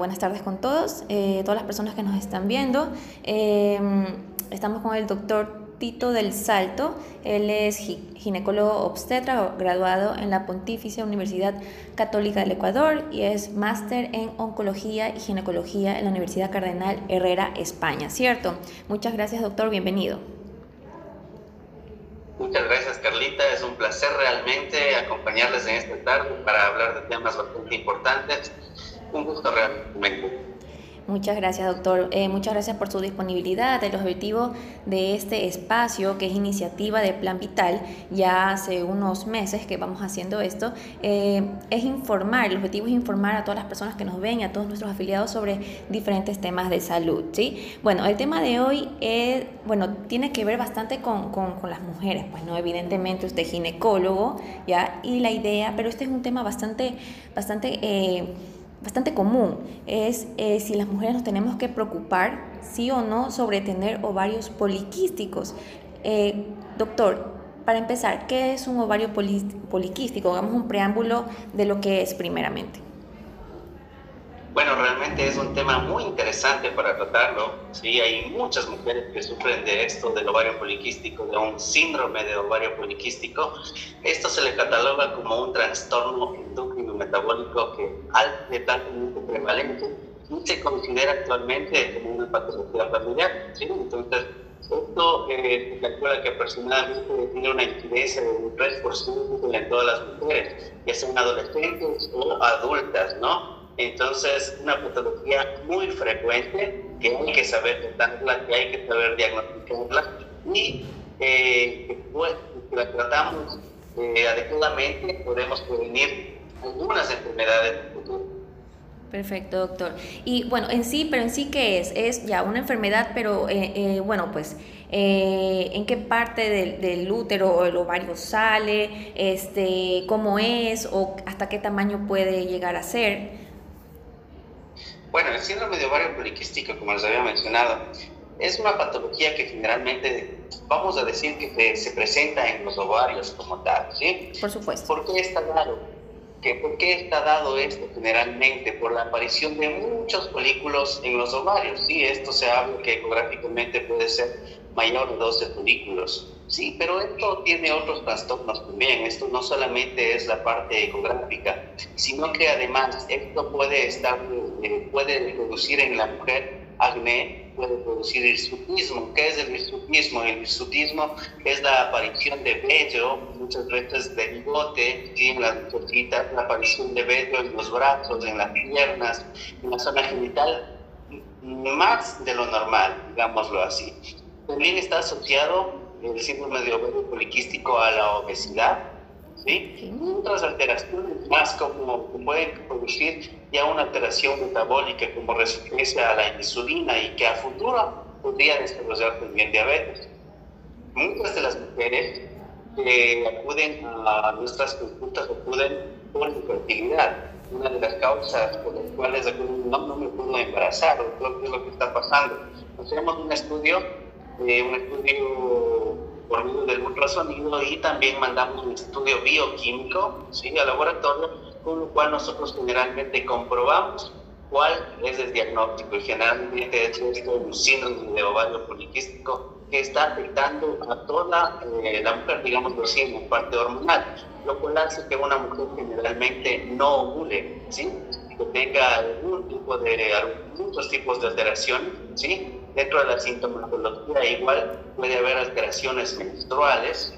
buenas tardes con todos, eh, todas las personas que nos están viendo. Em, estamos con el doctor Tito del Salto. Él es ginecólogo obstetra, graduado en la Pontificia Universidad Católica del Ecuador y es máster en oncología y ginecología en la Universidad Cardenal Herrera, España, ¿cierto? Muchas gracias, doctor. Bienvenido. Muchas gracias, Carlita. Es un placer realmente acompañarles en esta tarde para hablar de temas bastante importantes. Un gusto. Muchas gracias, doctor. Eh, muchas gracias por su disponibilidad. El objetivo de este espacio, que es iniciativa de Plan Vital, ya hace unos meses que vamos haciendo esto, eh, es informar. El objetivo es informar a todas las personas que nos ven, a todos nuestros afiliados sobre diferentes temas de salud. ¿sí? Bueno, el tema de hoy es, bueno, tiene que ver bastante con, con, con las mujeres, pues no, evidentemente usted es ginecólogo, ¿ya? Y la idea, pero este es un tema bastante, bastante... Eh, bastante común es eh, si las mujeres nos tenemos que preocupar, sí o no, sobre tener ovarios poliquísticos. Eh, doctor, para empezar, ¿qué es un ovario poliquístico? Hagamos un preámbulo de lo que es primeramente. Bueno, realmente es un tema muy interesante para tratarlo. Sí, hay muchas mujeres que sufren de esto, del ovario poliquístico, de un síndrome de ovario poliquístico. Esto se le cataloga como un trastorno endocrino metabólico que altamente prevalente y se considera actualmente como una patología familiar. ¿sí? Entonces, esto eh, se calcula que aproximadamente tiene una incidencia de un 3% en todas las mujeres, ya sean adolescentes o adultas, ¿no? Entonces, una patología muy frecuente que hay que saber tratarla, que hay que saber diagnosticarla y eh, si la tratamos eh, adecuadamente podemos prevenir algunas enfermedades Perfecto, doctor. Y bueno, en sí, pero en sí, ¿qué es? Es ya una enfermedad, pero eh, bueno, pues, ¿en qué parte del, del, útero o el ovario sale? Este, ¿Cómo es? ¿O hasta qué tamaño puede llegar a ser? Bueno, el síndrome de ovario poliquístico, como les había mencionado, es una patología que generalmente, vamos a decir que se presenta en los ovarios como tal, ¿sí? Por supuesto. ¿Por qué está dado? ¿Que ¿Por qué está dado esto generalmente? Por la aparición de muchos folículos en los ovarios, ¿sí? Esto se habla que ecográficamente puede ser mayor de 12 folículos. Sí, pero esto tiene otros trastornos también. Esto no solamente es la parte ecográfica, sino que además esto puede estar, eh, puede producir en la mujer acné, puede producir hirsutismo. ¿Qué es el hirsutismo? El hirsutismo es la aparición de vello, muchas veces de bigote, en las mujercitas, la aparición de vello en los brazos, en las piernas, en la zona genital, más de lo normal, digámoslo así. También está asociado el síndrome de ovario poliquístico a la obesidad, ¿sí? Otras alteraciones más como pueden producir ya una alteración metabólica como resistencia a la insulina y que a futuro podría desarrollar también diabetes. Muchas de las mujeres que acuden a nuestras consultas acuden por infertilidad. Una de las causas por las cuales acuden, no, no me puedo embarazar, o qué es lo que está pasando. Hacemos un estudio eh, un estudio por medio del ultrasonido y también mandamos un estudio bioquímico ¿sí? al laboratorio, con lo cual nosotros generalmente comprobamos cuál es el diagnóstico y generalmente es un síndrome de ovario poliquístico que está afectando a toda eh, la mujer, digamos así, en parte hormonal, lo cual hace que una mujer generalmente no ovule, ¿sí? que tenga algún tipo de, muchos tipos de alteraciones, ¿sí? Dentro de la sintomatología igual puede haber alteraciones menstruales,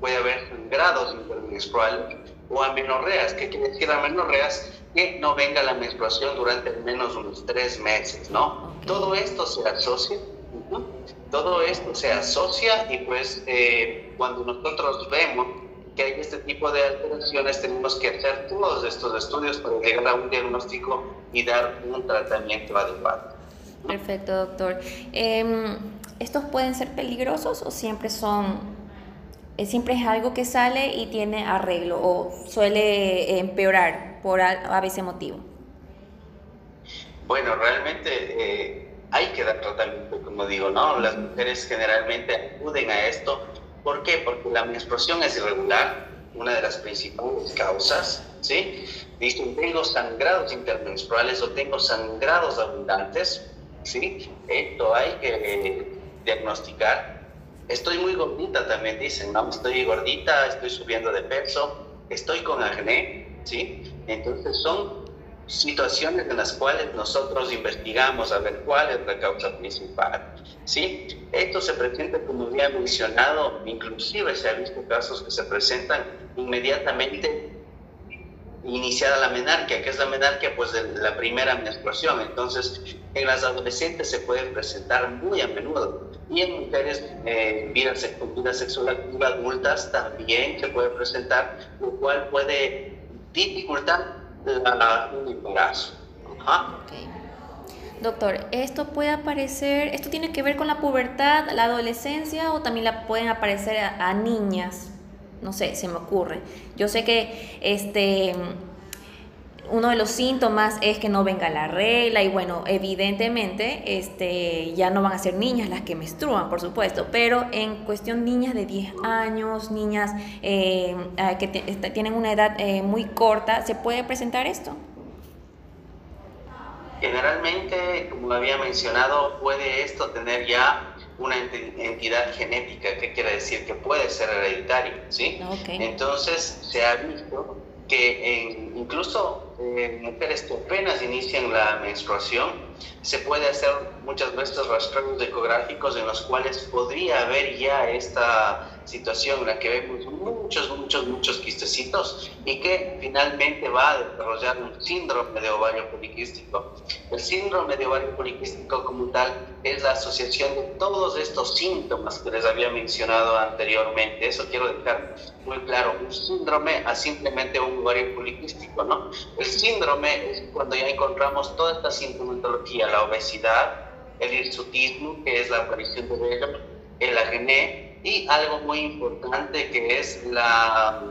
puede haber grados intermenstruales o amenorreas. ¿Qué quiere decir amenorreas? Que no venga la menstruación durante al menos unos tres meses, ¿no? Todo esto se asocia, todo esto se asocia y pues eh, cuando nosotros vemos que hay este tipo de alteraciones, tenemos que hacer todos estos estudios para llegar a un diagnóstico y dar un tratamiento adecuado. Perfecto, doctor. Em, ¿Estos pueden ser peligrosos o siempre son, eh, siempre es algo que sale y tiene arreglo o suele empeorar por a, veces motivo? Bueno, realmente eh, hay que dar tratamiento, como digo, ¿no? Las mujeres generalmente acuden a esto. ¿Por qué? Porque la menstruación es irregular, una de las principales causas, ¿sí? Dicen, tengo sangrados intermenstruales o tengo sangrados abundantes, ¿sí? Esto hay que diagnosticar. Estoy muy gordita también dicen, ¿no? Estoy gordita, estoy subiendo de peso, estoy con acné, ¿sí? Entonces son situaciones en las cuales nosotros investigamos a ver cuál es la causa principal. ¿sí? Esto se presenta, como había mencionado, inclusive se ha visto casos que se presentan inmediatamente iniciada la menarquia, que es la menarquia pues de la primera menstruación. Entonces, en las adolescentes se puede presentar muy a menudo. Y en mujeres eh, vida, sexual activa adultas también se puede presentar, lo cual puede dificultar la, un embarazo. Doctor, ¿esto puede aparecer, esto tiene que ver con la pubertad, la adolescencia o también la pueden aparecer a, niñas? No sé, se me ocurre. Yo sé que este uno de los síntomas es que no venga la regla y bueno, evidentemente este, ya no van a ser niñas las que menstruan, por supuesto, pero en cuestión niñas de 10 años, niñas eh, que tienen una edad eh, muy corta, ¿se puede presentar esto? Generalmente, como había mencionado, puede esto tener ya una entidad genética, ¿qué quiere decir? Que puede ser hereditario, ¿sí? Entonces, se ha visto que en, incluso mujeres que apenas inician la menstruación, se puede hacer muchas veces rastreos ecográficos en los cuales podría haber ya esta situación en la que vemos muchos, muchos, muchos quistecitos y que finalmente va a desarrollar un síndrome de ovario poliquístico. El síndrome de ovario poliquístico como tal es la asociación de todos estos síntomas que les había mencionado anteriormente. Eso quiero dejar muy claro. Un síndrome a simplemente un ovario poliquístico, ¿no? El síndrome es cuando ya encontramos toda esta sintomatología, la obesidad, el hirsutismo, que es la aparición de vello, el acné, y algo muy importante que es la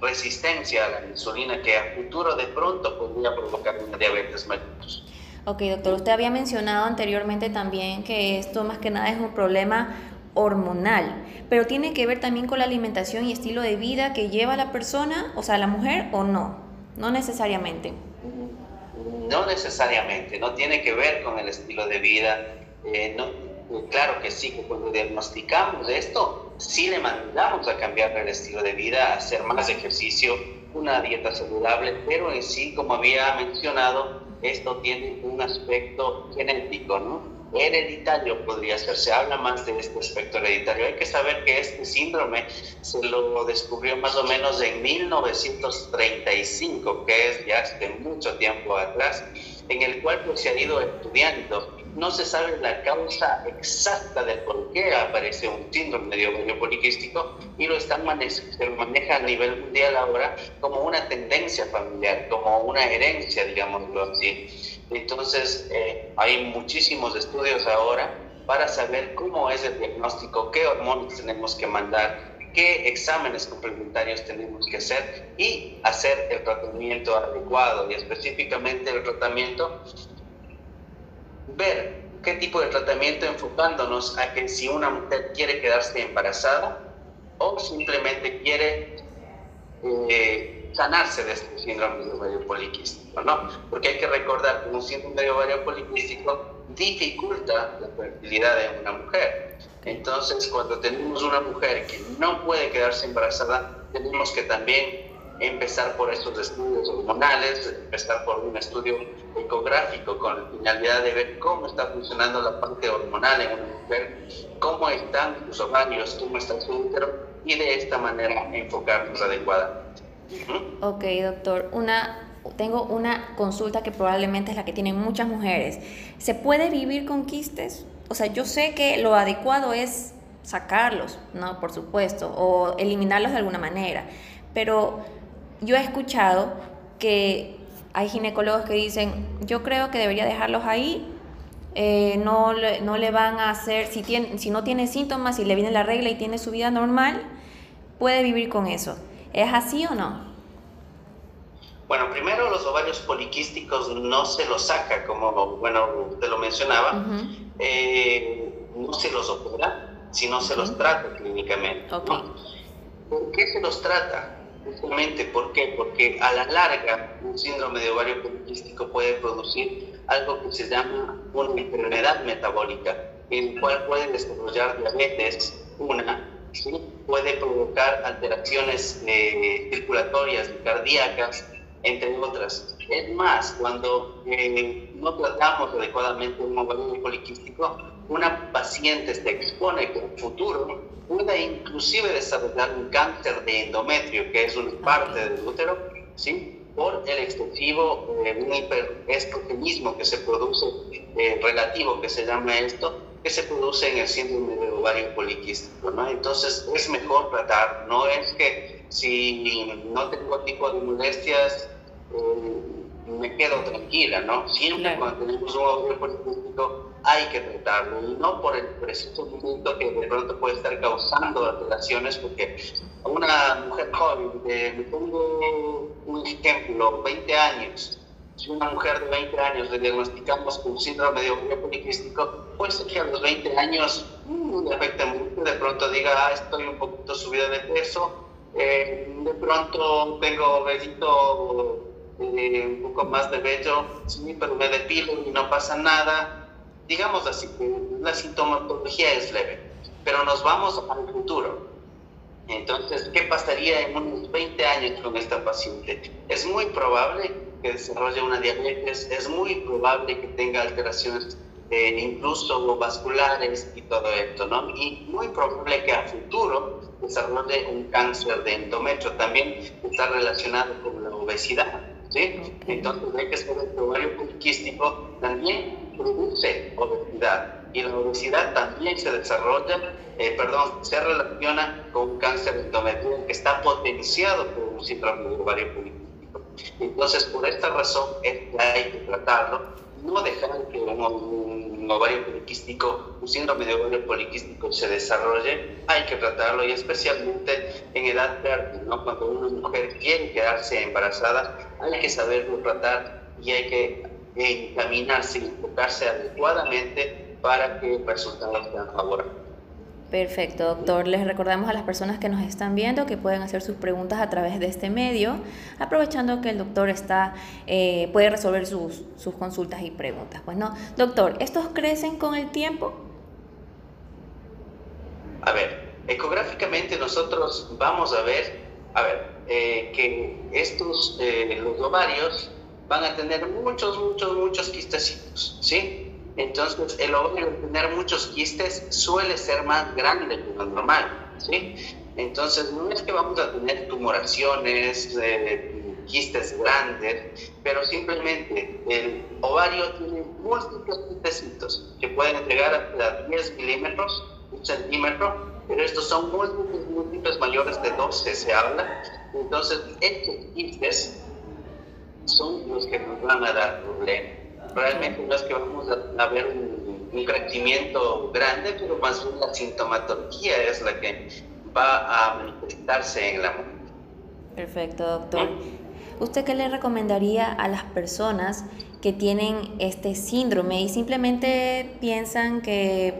resistencia a la insulina que a futuro de pronto podría provocar una diabetes mellitus. Ok, doctor, usted había mencionado anteriormente también que esto más que nada es un problema hormonal, pero tiene que ver también con la alimentación y estilo de vida que lleva la persona, o sea, la mujer o no, no necesariamente. No necesariamente, no tiene que ver con el estilo de vida, eh, no, claro que sí, que cuando diagnosticamos esto, sí le mandamos a cambiar el estilo de vida, a hacer más ejercicio, una dieta saludable, pero en sí, como había mencionado, esto tiene un aspecto genético, ¿no? Hereditario podría ser, se habla más de este aspecto hereditario. Hay que saber que este síndrome se lo descubrió más o menos en 1935, que es ya hace mucho tiempo atrás, en el cual pues, se ha ido estudiando no se sabe la causa exacta del por qué aparece un síndrome de ovario poliquístico y lo están se lo maneja a nivel mundial ahora como una tendencia familiar, como una herencia, digámoslo así. Entonces, eh, hay muchísimos estudios ahora para saber cómo es el diagnóstico, qué hormonas tenemos que mandar, qué exámenes complementarios tenemos que hacer y hacer el tratamiento adecuado y específicamente el tratamiento ver qué tipo de tratamiento enfocándonos a que si una mujer quiere quedarse embarazada o simplemente quiere eh, sanarse de este síndrome de ovario poliquístico, ¿no? Porque hay que recordar que un síndrome de ovario poliquístico dificulta la fertilidad de una mujer. Entonces, cuando tenemos una mujer que no puede quedarse embarazada, tenemos que también empezar por estos estudios hormonales, empezar por un estudio ecográfico con la finalidad de ver cómo está funcionando la parte hormonal en una mujer, cómo están sus ovarios, cómo está su útero y de esta manera enfocarnos adecuadamente. Ok, doctor. Una, tengo una consulta que probablemente es la que tienen muchas mujeres. ¿Se puede vivir con quistes? O sea, yo sé que lo adecuado es sacarlos, ¿no? Por supuesto, o eliminarlos de alguna manera. Pero yo he escuchado que hay ginecólogos que dicen, yo creo que debería dejarlos ahí, eh, no, le, no le van a hacer, si, tiene, si no tiene síntomas, si le viene la regla y tiene su vida normal, puede vivir con eso. ¿Es así o no? Bueno, primero los ovarios poliquísticos no se los saca, como bueno, usted lo mencionaba, eh, no se los opera, sino se los trata clínicamente. ¿Por qué se los trata? Justamente, ¿por qué? Porque a la larga un síndrome de ovario poliquístico puede producir algo que se llama una enfermedad metabólica, en el cual puede desarrollar diabetes, una, ¿sí? puede provocar alteraciones eh, circulatorias cardíacas, entre otras. Es más, cuando eh, no tratamos adecuadamente un ovario poliquístico, una paciente se expone que en futuro pueda inclusive desarrollar un cáncer de endometrio, que es una parte del útero, ¿sí? por el excesivo eh, hiperestrogenismo que se produce, eh, relativo que se llama esto, que se produce en el síndrome de ovario poliquístico. ¿no? Entonces es mejor tratar, no es que si no tengo tipo de molestias, eh, me quedo tranquila, ¿no? Siempre cuando tenemos un ovario poliquístico hay que tratarlo. Y no por el preciso momento que de pronto puede estar causando alteraciones, porque una mujer joven, de, me pongo un ejemplo, 20 años, si una mujer de 20 años le diagnosticamos con síndrome de ovario poliquístico, puede ser que a los 20 años mm, le afecte mucho, de pronto diga, ah, estoy un poquito subida de peso, eh, de pronto tengo velito, eh, un poco más de vello, sí, pero me depilo y no pasa nada, digamos así, que la sintomatología es leve, pero nos vamos al futuro. Entonces, ¿qué pasaría en unos 20 años con esta paciente? Es muy probable que desarrolle una diabetes, es muy probable que tenga alteraciones eh, incluso vasculares y todo esto, ¿no? Y muy probable que a futuro desarrolle un cáncer de endometrio, también está relacionado con la obesidad, ¿sí? Entonces hay que saber que el ovario poliquístico también produce obesidad y la obesidad también se desarrolla, eh, perdón, se relaciona con un cáncer endometrial que está potenciado por un síndrome de ovario poliquístico. Entonces, por esta razón es que hay que tratarlo, no dejar que un, ovario poliquístico, un síndrome de ovario poliquístico se desarrolle, hay que tratarlo y especialmente en edad fértil, ¿no? cuando una mujer quiere quedarse embarazada, hay que saberlo tratar y hay que encaminarse y enfocarse adecuadamente para que el resultado sea favorable. Perfecto, doctor. Les recordamos a las personas que nos están viendo que pueden hacer sus preguntas a través de este medio, aprovechando que el doctor está, eh, puede resolver sus, sus consultas y preguntas. Pues no, doctor, ¿estos crecen con el tiempo? A ver, ecográficamente nosotros vamos a ver, a ver, eh, que estos, eh, los ovarios, van a tener muchos, muchos, muchos quistecitos, ¿sí? Entonces, el ovario al tener muchos quistes suele ser más grande que lo normal, ¿sí? Entonces, no es que vamos a tener tumoraciones, eh, quistes grandes, pero simplemente el ovario tiene múltiples quistecitos que pueden llegar hasta 10 milímetros, un centímetro, pero estos son múltiples, múltiples mayores de 12, se habla. Entonces, estos quistes son los que nos van a dar problemas. Realmente no es que vamos a, ver un, un, crecimiento grande, pero más bien la sintomatología es la que va a manifestarse en la mujer. Perfecto, doctor. ¿Usted qué le recomendaría a las personas que tienen este síndrome y simplemente piensan que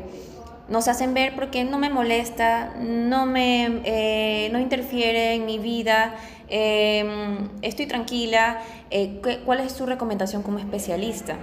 no se hacen ver porque no me molesta, no me eh, no interfiere en mi vida, em, estoy tranquila. Eh, ¿Cuál es su recomendación como especialista?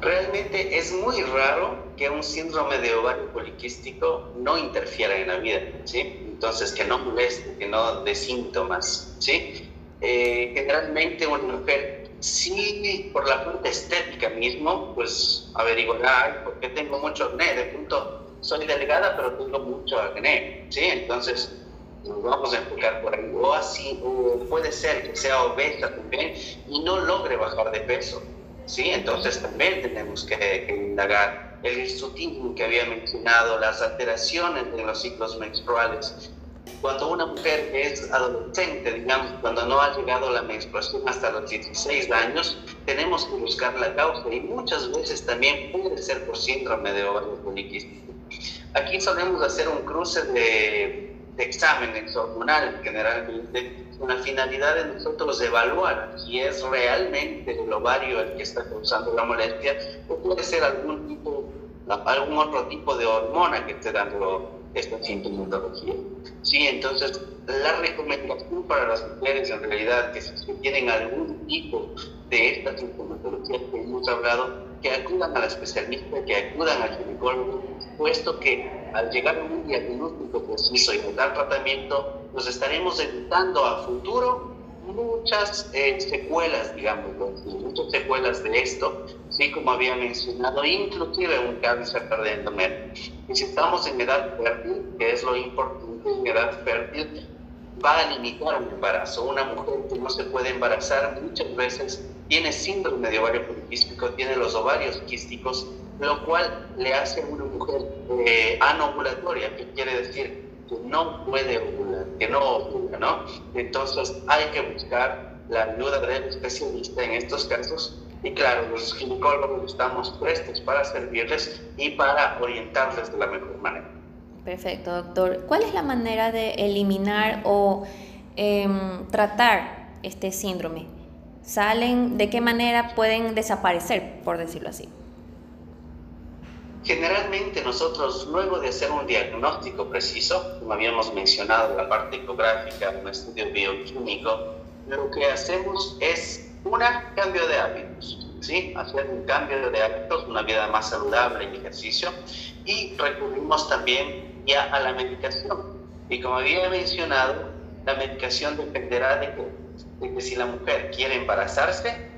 Realmente es muy raro que un síndrome de ovario poliquístico no interfiera en la vida, ¿sí? Entonces, que no moleste, que no dé síntomas, ¿sí? Eh, generalmente una mujer sí, por la parte estética mismo, pues averiguará, ¿por qué tengo mucho acné? De punto, soy delgada, pero tengo mucho acné, ¿sí? Entonces, nos vamos a enfocar por ahí. O así, o puede ser que sea obesa también y no logre bajar de peso, ¿sí? Entonces, también tenemos que, que indagar el hirsutismo que había mencionado, las alteraciones en los ciclos menstruales, cuando una mujer es adolescente, digamos, cuando no ha llegado la menstruación hasta los 16 años, tenemos que buscar la causa y muchas veces también puede ser por síndrome de ovario poliquístico. Aquí solemos hacer un cruce de, exámenes hormonales generalmente con la finalidad de nosotros evaluar si es realmente el ovario el que está causando la molestia o puede ser algún tipo, algún otro tipo de hormona que esté dando esta sintomatología. Sí, entonces la recomendación para las mujeres en realidad que si tienen algún tipo de esta sintomatología que hemos hablado, que acudan a la especialista, que acudan al ginecólogo, puesto que al llegar a un diagnóstico preciso y dar tratamiento, nos estaremos evitando a futuro muchas eh, secuelas, digamos, muchas secuelas de esto, sí, como había mencionado, inclusive un cáncer de endometrio. Y si estamos en edad fértil, que es lo importante, en edad fértil, va a limitar un embarazo. Una mujer que no se puede embarazar muchas veces tiene síndrome de ovario poliquístico, tiene los ovarios quísticos, lo cual le hace a una mujer eh, anovulatoria, que quiere decir que no puede ovular, que no ovula, ¿no? Entonces hay que buscar la ayuda del especialista en estos casos y claro, los ginecólogos estamos prestos para servirles y para orientarles de la mejor manera. Perfecto, doctor. ¿Cuál es la manera de eliminar o em, tratar este síndrome? ¿Salen? ¿De qué manera pueden desaparecer, por decirlo así? Generalmente nosotros, luego de hacer un diagnóstico preciso, como habíamos mencionado, la parte ecográfica, un estudio bioquímico, lo que hacemos es una, cambio de hábitos, ¿sí? Hacer un cambio de hábitos, una vida más saludable y ejercicio. Y recurrimos también ya a la medicación. Y como había mencionado, la medicación dependerá de que, de que si la mujer quiere embarazarse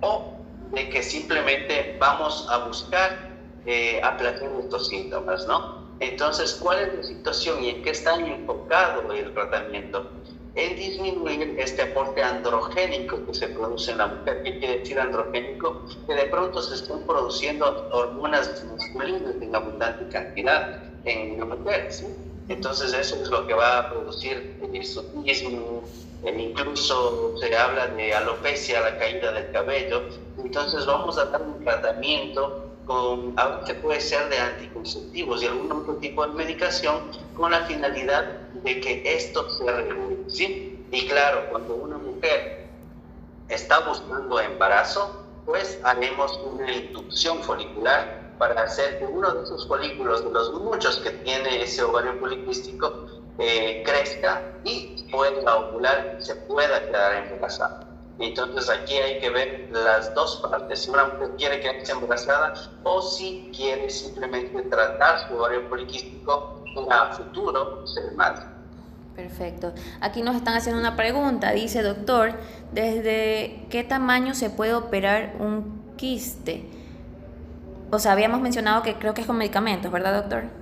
o de que simplemente vamos a buscar eh, aplacar estos síntomas, ¿no? Entonces, ¿cuál es la situación y en qué está enfocado el tratamiento? En disminuir este aporte androgénico que se produce en la mujer. ¿Qué quiere decir androgénico? Que de pronto se están produciendo hormonas masculinas en abundante cantidad en la mujer, ¿sí? Entonces, eso es lo que va a producir hirsutismo, incluso se habla de alopecia, la caída del cabello. Entonces, vamos a dar un tratamiento con, que puede ser de anticonceptivos y algún otro tipo de medicación con la finalidad de que esto se regule. ¿sí? Y claro, cuando una mujer está buscando embarazo, pues haremos una inducción folicular para hacer que uno de esos folículos, de los muchos que tiene ese ovario poliquístico, eh, crezca y pueda ovular y se pueda quedar embarazada. Entonces aquí hay que ver las dos partes, si una mujer quiere quedarse embarazada o si quiere simplemente tratar su ovario poliquístico a futuro ser madre. Perfecto. Aquí nos están haciendo una pregunta. Dice, doctor, ¿desde qué tamaño se puede operar un quiste? O sea, habíamos mencionado que creo que es con medicamentos, ¿verdad, doctor?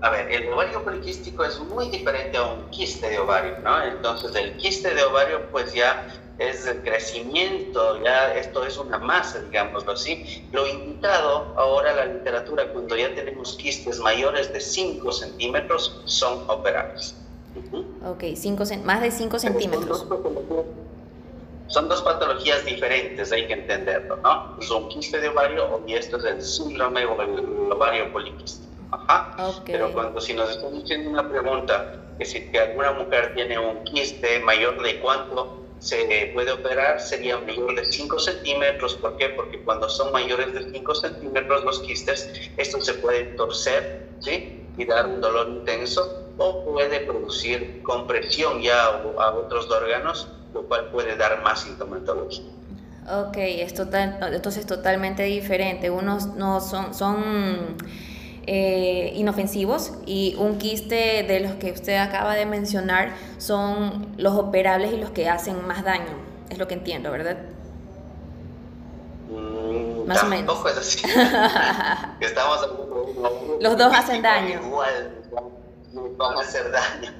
A ver, el ovario poliquístico es muy diferente a un quiste de ovario, ¿no? Entonces, el quiste de ovario, pues ya es el crecimiento, ya esto es una masa, digámoslo así. Lo indicado ahora la literatura, cuando ya tenemos quistes mayores de 5 centímetros, son operables. Ok, cinco, más de 5 centímetros. Son dos patologías diferentes, hay que entenderlo, ¿no? Es un quiste de ovario y esto es el síndrome o el ovario poliquístico. Ajá. Pero cuando si nos están haciendo una pregunta, que si que alguna mujer tiene un quiste mayor de cuánto se puede operar, sería mayor de 5 centímetros. ¿Por qué? Porque cuando son mayores de 5 centímetros los quistes, estos se pueden torcer, ¿sí? Y dar un dolor intenso o puede producir compresión ya a, a otros órganos, lo cual puede dar más sintomatología. Ok, es total, entonces totalmente diferente. Unos no son, son eh, inofensivos y un quiste de los que usted acaba de mencionar son los operables y los que hacen más daño. Es lo que entiendo, ¿verdad? Mm, más o menos. es así. Estamos los dos hacen daño. Igual, van a hacer daño.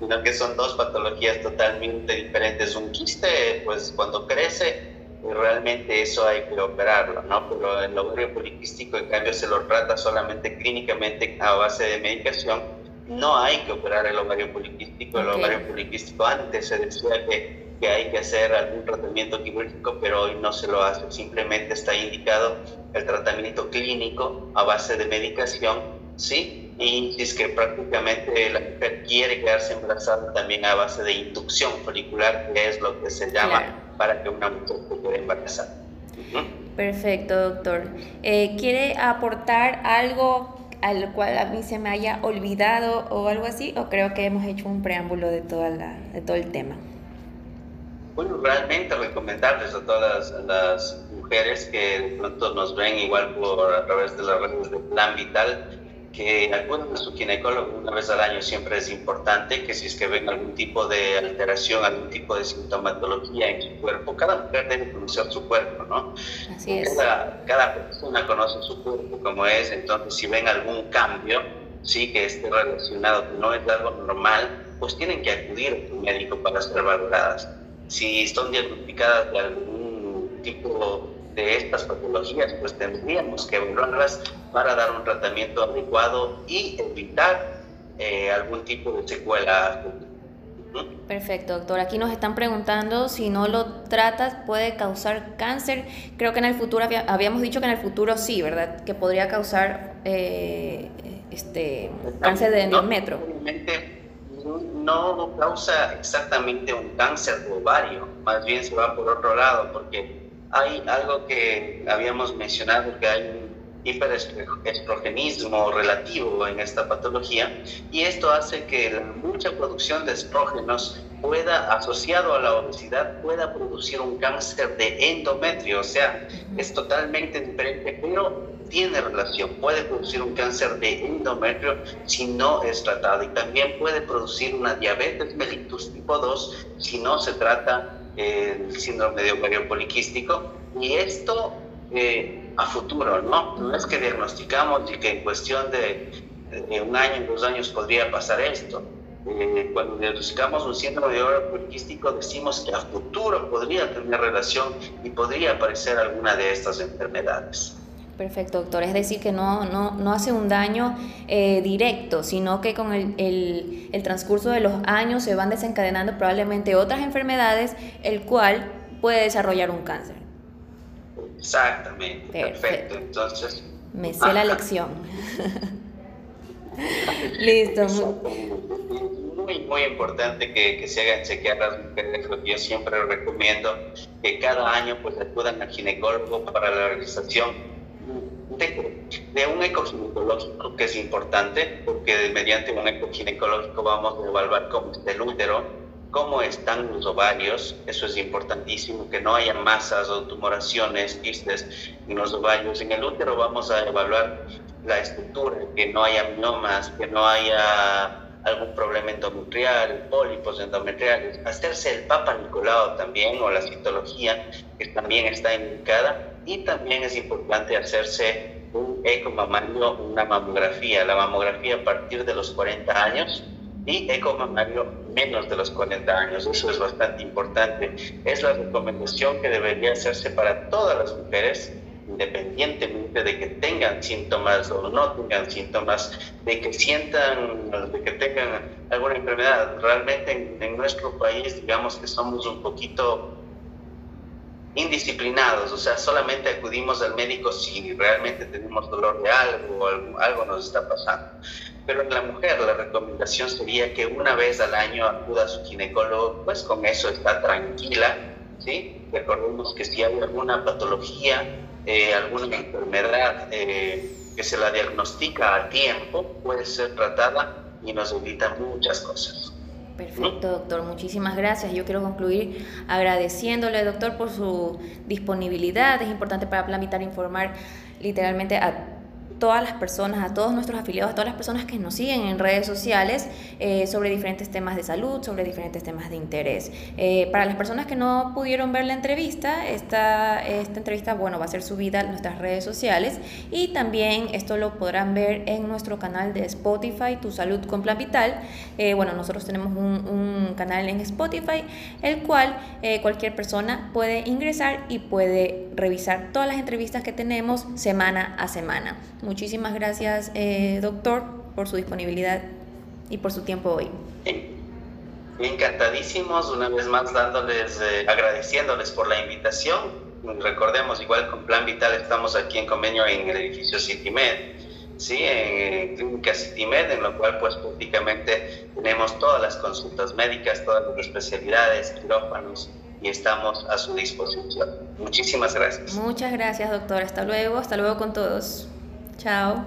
Sino que son dos patologías totalmente diferentes. Un quiste, pues cuando crece, realmente eso hay que operarlo, ¿no? Pero el ovario poliquístico, en cambio, se lo trata solamente clínicamente a base de medicación. No hay que operar el ovario poliquístico. El ovario poliquístico antes se decía que, que hay que hacer algún tratamiento quirúrgico, pero hoy no se lo hace. Simplemente está indicado el tratamiento clínico a base de medicación, ¿sí? Y es que prácticamente la mujer quiere quedarse embarazada también a base de inducción folicular, que es lo que se llama para que una mujer se quede embarazada. Perfecto, doctor. Eh, ¿Quiere aportar algo al cual a mí se me haya olvidado o algo así, o creo que hemos hecho un preámbulo de, toda la, de todo el tema. Bueno, realmente recomendarles a todas las, mujeres que de pronto nos ven igual por a través de las redes de Plan Vital, que acuden a su ginecólogo una vez al año siempre es importante, que si es que ven algún tipo de alteración, algún tipo de sintomatología en su cuerpo, cada mujer debe conocer su cuerpo, ¿no? Así es. Cada, cada persona conoce su cuerpo como es, entonces si ven algún cambio, sí, que esté relacionado, que no es algo normal, pues tienen que acudir a su médico para ser valoradas. Si son diagnosticadas de algún tipo de estas patologías, pues tendríamos que evaluarlas para dar un tratamiento adecuado y evitar eh, algún tipo de secuela. Perfecto, doctor. Aquí nos están preguntando si no lo tratas puede causar cáncer. Creo que en el futuro habíamos dicho que en el futuro sí, ¿verdad? Que podría causar eh, este cáncer de. No, no causa exactamente un cáncer de ovario, más bien se va por otro lado, porque hay algo que habíamos mencionado, que hay un hiperestrogenismo relativo en esta patología y esto hace que la mucha producción de estrógenos pueda, asociado a la obesidad, pueda producir un cáncer de endometrio, o sea, es totalmente diferente, pero tiene relación, puede producir un cáncer de endometrio si no es tratado y también puede producir una diabetes mellitus tipo 2 si no se trata el síndrome de ovario poliquístico y esto eh, a futuro, ¿no? No es que diagnosticamos y que en cuestión de, un año, dos años podría pasar esto. Eh, cuando diagnosticamos un síndrome de ovario poliquístico decimos que a futuro podría tener relación y podría aparecer alguna de estas enfermedades. Perfecto, doctor. Es decir, que no, no, no hace un daño eh, directo, sino que con el, el, el, transcurso de los años se van desencadenando probablemente otras enfermedades, el cual puede desarrollar un cáncer. Exactamente. Perfecto. Entonces. Me sé la lección. Listo. Muy, muy importante que, que, se hagan chequear las mujeres, lo que yo siempre recomiendo, que cada año pues acudan al ginecólogo para la realización de, un eco ginecológico que es importante, porque mediante un eco ginecológico vamos a evaluar cómo está el útero, cómo están los ovarios, eso es importantísimo, que no haya masas o tumoraciones, quistes en los ovarios. En el útero vamos a evaluar la estructura, que no haya miomas, que no haya algún problema endometrial, pólipos endometriales, hacerse el Papa Nicolau también o la citología, que también está indicada, y también es importante hacerse un eco mamario, una mamografía, la mamografía a partir de los 40 años y eco mamario menos de los 40 años, eso es bastante importante. Es la recomendación que debería hacerse para todas las mujeres independientemente de que tengan síntomas o no tengan síntomas, de que sientan, de que tengan alguna enfermedad. Realmente en, en nuestro país, digamos que somos un poquito indisciplinados, o sea, solamente acudimos al médico si realmente tenemos dolor de algo o algo, nos está pasando. Pero en la mujer la recomendación sería que una vez al año acuda a su ginecólogo, pues con eso está tranquila, ¿sí? Recordemos que si hay alguna patología eh, alguna enfermedad eh, que se la diagnostica a tiempo puede ser tratada y nos evita muchas cosas. Perfecto, doctor. Muchísimas gracias. Yo quiero concluir agradeciéndole, doctor, por su disponibilidad. Es importante para Plan Vital informar literalmente a todas las personas, a todos nuestros afiliados, a todas las personas que nos siguen en redes sociales eh, sobre diferentes temas de salud, sobre diferentes temas de interés. Eh, para las personas que no pudieron ver la entrevista, esta, esta entrevista bueno, va a ser subida a nuestras redes sociales y también esto lo podrán ver en nuestro canal de Spotify, Tu Salud con Plan Vital. Eh, bueno, nosotros tenemos un, un, canal en Spotify, el cual cualquier persona puede ingresar y puede revisar todas las entrevistas que tenemos semana a semana. Muchísimas gracias, eh, doctor, por su disponibilidad y por su tiempo hoy. Encantadísimos, una vez más dándoles, eh, agradeciéndoles por la invitación. Recordemos, igual con Plan Vital estamos aquí en convenio en el edificio CityMed, ¿sí? en Clínica CityMed, en lo cual pues prácticamente tenemos todas las consultas médicas, todas las especialidades, quirófanos, y estamos a su disposición. Muchísimas gracias. Muchas gracias, doctor. Hasta luego, hasta luego con todos. Chao.